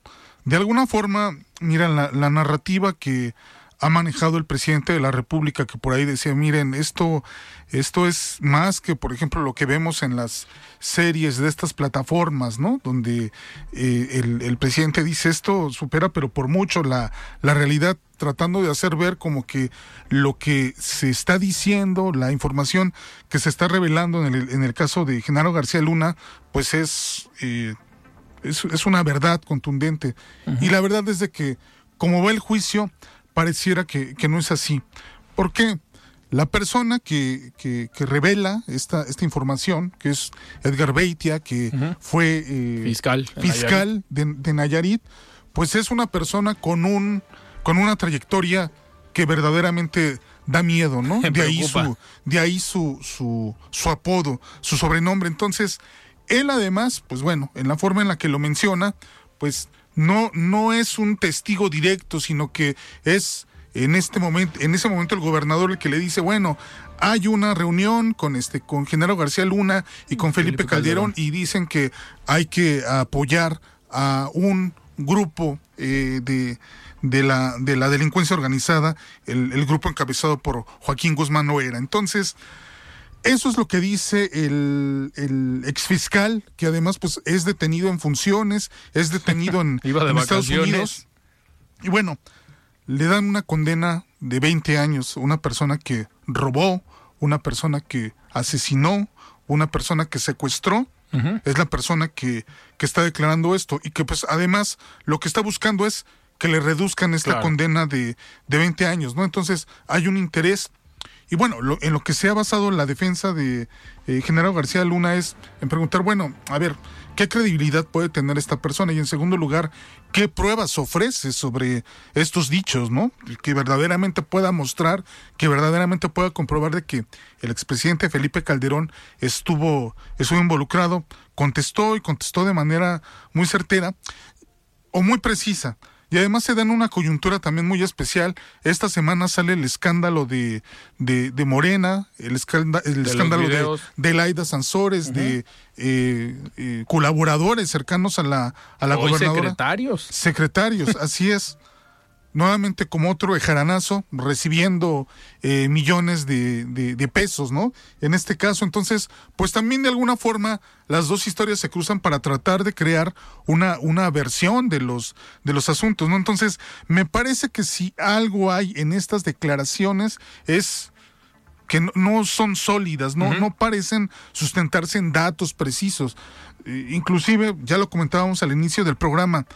De alguna forma, mira, la narrativa que ha manejado el presidente de la República, que por ahí decía, miren, esto, esto es más que, por ejemplo, lo que vemos en las series de estas plataformas, ¿no? Donde eh, el, el, presidente dice esto supera, pero por mucho, la, la realidad, tratando de hacer ver como que lo que se está diciendo, la información que se está revelando en el, en el caso de Genaro García Luna, pues es, eh, es, es, una verdad contundente. Uh -huh. Y la verdad es de que, como va el juicio, pareciera que, que, no es así. ¿Por qué? La persona que, que, que, revela esta, esta información, que es Edgar Beitia, que uh -huh. fue eh, fiscal, fiscal de, de, Nayarit, pues es una persona con un con una trayectoria que verdaderamente da miedo, ¿no? Me De ahí su de ahí su, su su apodo, su sobrenombre. Entonces, él además, pues bueno, en la forma en la que lo menciona, pues no no es un testigo directo, sino que es en este momento en ese momento el gobernador el que le dice, bueno, hay una reunión con este con Genaro García Luna y con Felipe, Felipe Calderón, Calderón. y dicen que hay que apoyar a un grupo eh, de, de, la, de la delincuencia organizada, el, el grupo encabezado por Joaquín Guzmán Noera. Entonces, eso es lo que dice el, el exfiscal, que además pues es detenido en funciones, es detenido en, Iba de en Estados. Unidos. Y bueno, le dan una condena de 20 años a una persona que robó, una persona que asesinó, una persona que secuestró. Es la persona que, que está declarando esto y que pues además lo que está buscando es que le reduzcan esta Claro. condena de, de 20 años, ¿no? Entonces hay un interés y bueno, lo- en lo que se ha basado la defensa de eh, General García Luna es en preguntar, bueno, a ver, ¿qué credibilidad puede tener esta persona? Y en segundo lugar, ¿qué pruebas ofrece sobre estos dichos, no? Que verdaderamente pueda mostrar, que verdaderamente pueda comprobar de que el expresidente Felipe Calderón estuvo, estuvo involucrado, contestó y contestó de manera muy certera o muy precisa. Y además se da en una coyuntura también muy especial. Esta semana sale el escándalo de, de, de Morena, el, escanda- el los escándalo de, de Laida Sansores, de eh, eh, colaboradores cercanos a la, a la Hoy gobernadora. secretarios. Secretarios, así es. Nuevamente como otro ejaranazo, recibiendo eh, millones de, de- de pesos, ¿no? En este caso, entonces, pues también de alguna forma las dos historias se cruzan para tratar de crear una, una versión de los, de los asuntos, ¿no? Entonces, me parece que si algo hay en estas declaraciones es que no, no son sólidas, no, no parecen sustentarse en datos precisos. Eh, inclusive, ya lo comentábamos al inicio del programa,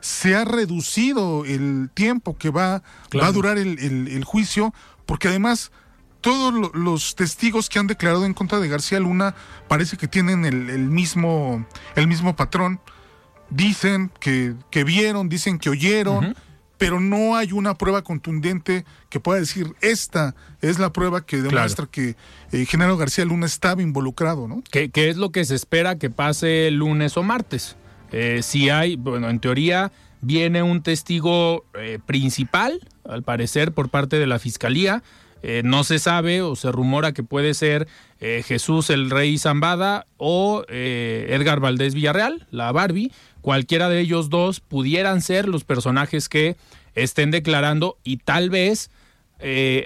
se ha reducido el tiempo que va, Claro. va a durar el, el- el juicio, porque además todos lo- los testigos que han declarado en contra de García Luna parece que tienen el, el mismo, el mismo patrón. Dicen que, que vieron, dicen que oyeron, pero no hay una prueba contundente que pueda decir esta es la prueba que demuestra que eh, Genaro García Luna estaba involucrado, ¿no? ¿Qué, qué es lo que se espera que pase el lunes o martes? Eh, si hay, bueno, en teoría viene un testigo eh, principal, al parecer, por parte de la fiscalía. Eh, no se sabe o se rumora que puede ser eh, Jesús el Rey Zambada o eh, Edgar Valdés Villarreal, la Barbie. Cualquiera de ellos dos pudieran ser los personajes que estén declarando y tal vez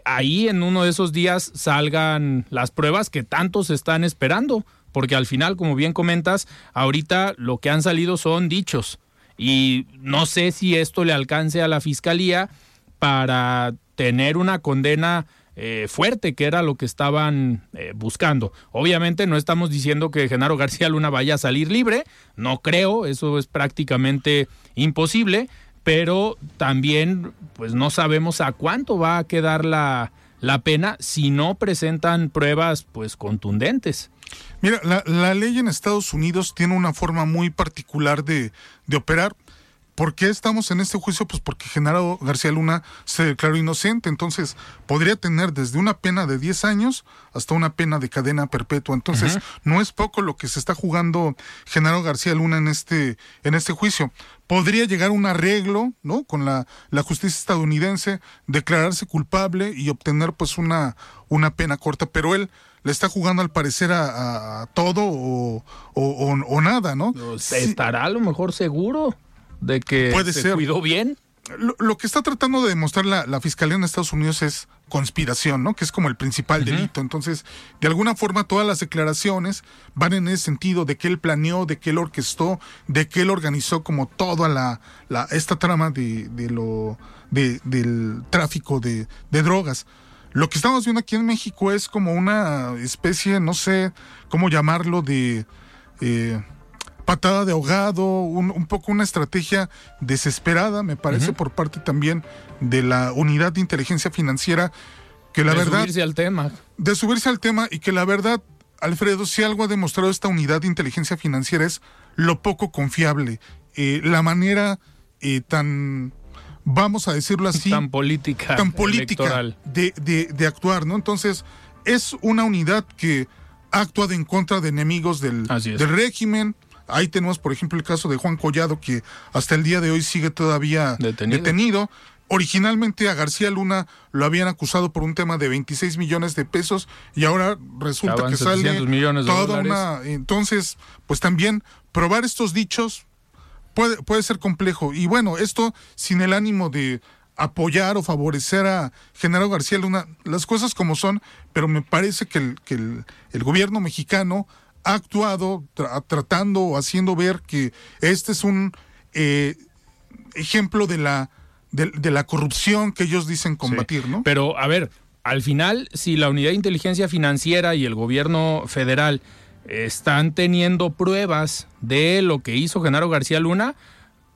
ahí en uno de esos días salgan las pruebas que tantos están esperando, porque al final, como bien comentas, ahorita lo que han salido son dichos y no sé si esto le alcance a la fiscalía para tener una condena eh, fuerte, que era lo que estaban eh, buscando. Obviamente no estamos diciendo que Genaro García Luna vaya a salir libre, no creo, eso es prácticamente imposible, pero también pues no sabemos a cuánto va a quedar la, la pena si no presentan pruebas pues contundentes. Mira, la, ley en Estados Unidos tiene una forma muy particular de, de operar. ¿Por qué estamos en este juicio? Pues porque Genaro García Luna se declaró inocente, entonces podría tener desde una pena de 10 años hasta una pena de cadena perpetua. Entonces, no es poco lo que se está jugando Genaro García Luna en este, en este juicio. Podría llegar a un arreglo, ¿no? Con la, la justicia estadounidense, declararse culpable y obtener pues una, una pena corta, pero él le está jugando al parecer a, todo o, o- o- o nada, ¿no? Sí. ¿Estará a lo mejor seguro de que Puede se ser. cuidó bien? Lo, lo que está tratando de demostrar la, la fiscalía en Estados Unidos es conspiración, ¿no? Que es como el principal delito. Entonces, de alguna forma, todas las declaraciones van en ese sentido de que él planeó, de que él orquestó, de que él organizó como toda la, la esta trama de, de lo de, del tráfico de, de drogas. Lo que estamos viendo aquí en México es como una especie, no sé cómo llamarlo, de eh, patada de ahogado, un, un poco una estrategia desesperada, me parece, por parte también de la unidad de inteligencia financiera, que la de verdad, subirse al tema. de subirse al tema y que la verdad, Alfredo, si algo ha demostrado esta unidad de inteligencia financiera es lo poco confiable, eh, la manera eh, tan, vamos a decirlo así, tan política, tan política de, de, de, actuar, ¿no? Entonces, es una unidad que ha actuado en contra de enemigos del, del régimen. Ahí tenemos, por ejemplo, el caso de Juan Collado, que hasta el día de hoy sigue todavía detenido. Originalmente a García Luna lo habían acusado por un tema de 26 millones de pesos y ahora resulta que sale millones de toda una... Entonces, pues también probar estos dichos puede, puede ser complejo. Y bueno, esto sin el ánimo de apoyar o favorecer a Genaro García Luna, las cosas como son, pero me parece que el, que el, gobierno mexicano ha actuado tratando o haciendo ver que este es un eh, ejemplo de la de, la corrupción que ellos dicen combatir, ¿no? Pero, a ver, al final, si la Unidad de Inteligencia Financiera y el gobierno federal están teniendo pruebas de lo que hizo Genaro García Luna,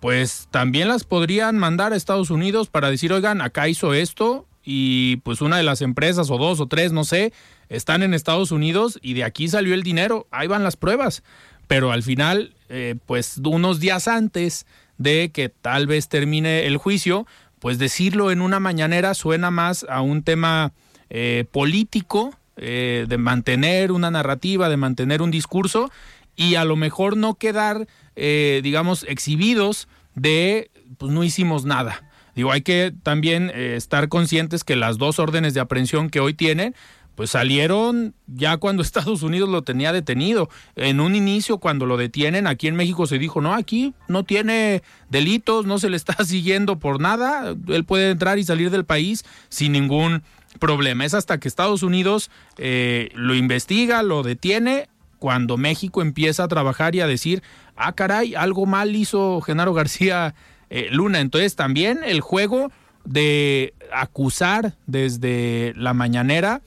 pues también las podrían mandar a Estados Unidos para decir, oigan, acá hizo esto y pues una de las empresas o dos o tres, no sé, están en Estados Unidos y de aquí salió el dinero, ahí van las pruebas. Pero al final, eh, pues unos días antes de que tal vez termine el juicio, pues decirlo en una mañanera suena más a un tema eh, político, eh, de mantener una narrativa, de mantener un discurso y a lo mejor no quedar, digamos, exhibidos de, pues no hicimos nada. Digo, hay que también estar conscientes que las dos órdenes de aprehensión que hoy tienen, pues salieron ya cuando Estados Unidos lo tenía detenido. En un inicio, cuando lo detienen, aquí en México se dijo, no, aquí no tiene delitos, no se le está siguiendo por nada, él puede entrar y salir del país sin ningún problema. Es hasta que Estados Unidos eh, lo investiga, lo detiene, cuando México empieza a trabajar y a decir, ah, caray, algo mal hizo Genaro García eh, Luna. Entonces también el juego de acusar desde la mañanera,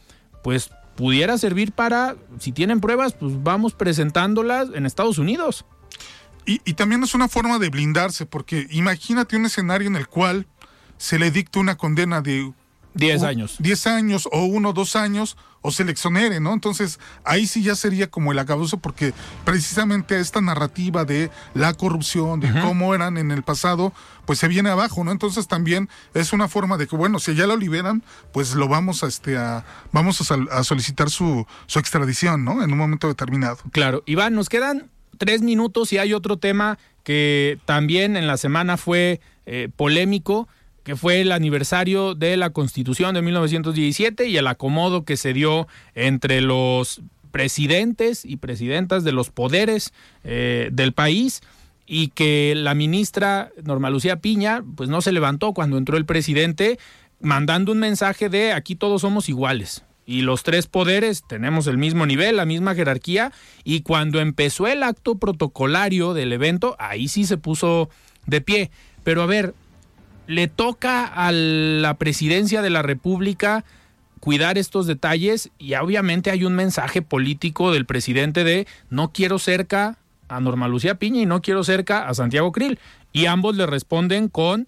pues pudiera servir para, si tienen pruebas, pues vamos presentándolas en Estados Unidos. Y, y, también es una forma de blindarse, porque imagínate un escenario en el cual se le dicta una condena de 10 años. 10 años o uno, dos años o seleccionere, ¿no? Entonces ahí sí ya sería como el acabuso porque precisamente esta narrativa de la corrupción, de cómo eran en el pasado, pues se viene abajo, ¿no? Entonces también es una forma de que, bueno, si ya lo liberan, pues lo vamos a, este, a, vamos a, solicitar su, su extradición, ¿no? En un momento determinado. Claro. Iván, nos quedan tres minutos y hay otro tema que también en la semana fue eh, polémico que fue el aniversario de la Constitución de 1917 y el acomodo que se dio entre los presidentes y presidentas de los poderes eh, del país y que la ministra Norma Lucía Piña pues no se levantó cuando entró el presidente mandando un mensaje de aquí todos somos iguales y los tres poderes tenemos el mismo nivel, la misma jerarquía y cuando empezó el acto protocolario del evento ahí sí se puso de pie. Pero a ver, le toca a la presidencia de la República cuidar estos detalles y obviamente hay un mensaje político del presidente de no quiero cerca a Norma Lucía Piña y no quiero cerca a Santiago Krill. Y ambos le responden con,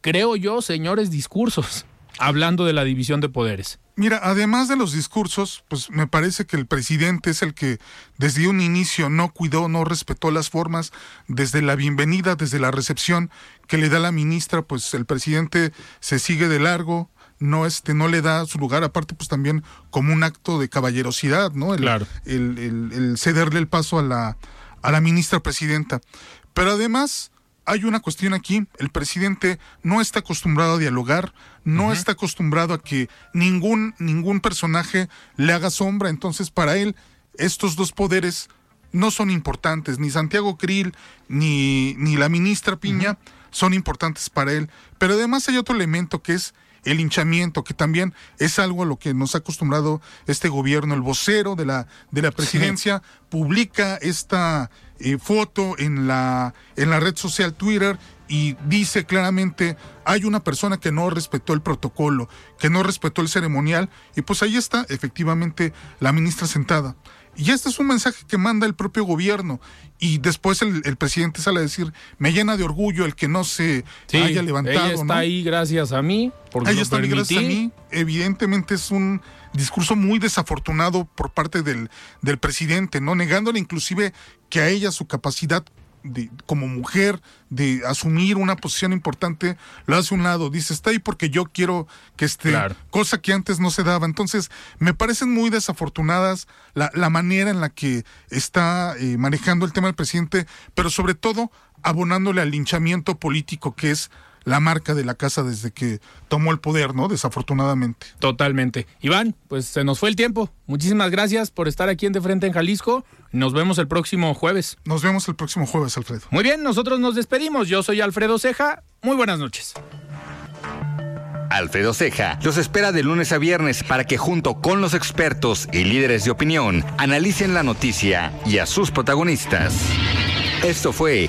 creo yo, señores discursos, hablando de la división de poderes. Mira, además de los discursos, pues me parece que el presidente es el que desde un inicio no cuidó, no respetó las formas, desde la bienvenida, desde la recepción que le da la ministra, pues el presidente se sigue de largo, no este no le da su lugar aparte pues también como un acto de caballerosidad no el, claro. el, el, cederle el paso a la a la ministra presidenta pero además hay una cuestión aquí, el presidente no está acostumbrado a dialogar, no está acostumbrado a que ningún, ningún personaje le haga sombra, entonces para él estos dos poderes no son importantes, ni Santiago Krill ni, ni la ministra Piña son importantes para él, pero además hay otro elemento que es el hinchamiento, que también es algo a lo que nos ha acostumbrado este gobierno. El vocero de la, de la presidencia publica esta eh, foto en la, en la red social Twitter y dice claramente hay una persona que no respetó el protocolo, que no respetó el ceremonial y pues ahí está efectivamente la ministra sentada. Y este es un mensaje que manda el propio gobierno. Y después el, presidente sale a decir, me llena de orgullo el que no se haya levantado. Ella está ahí gracias a mí. Porque ella está ahí gracias a mí. Evidentemente es un discurso muy desafortunado por parte del, del presidente, ¿no? Negándole inclusive que a ella su capacidad de, como mujer, de asumir una posición importante, lo hace a un lado, dice, está ahí porque yo quiero que esté, cosa que antes no se daba. Entonces, me parecen muy desafortunadas la, la manera en la que está eh, manejando el tema del presidente, pero sobre todo abonándole al linchamiento político que es la marca de la casa desde que tomó el poder, ¿no? Desafortunadamente. Totalmente. Iván, pues se nos fue el tiempo. Muchísimas gracias por estar aquí en De Frente en Jalisco. Nos vemos el próximo jueves. Nos vemos el próximo jueves, Alfredo. Muy bien, nosotros nos despedimos. Yo soy Alfredo Ceja. Muy buenas noches. Alfredo Ceja los espera de lunes a viernes para que junto con los expertos y líderes de opinión analicen la noticia y a sus protagonistas. Esto fue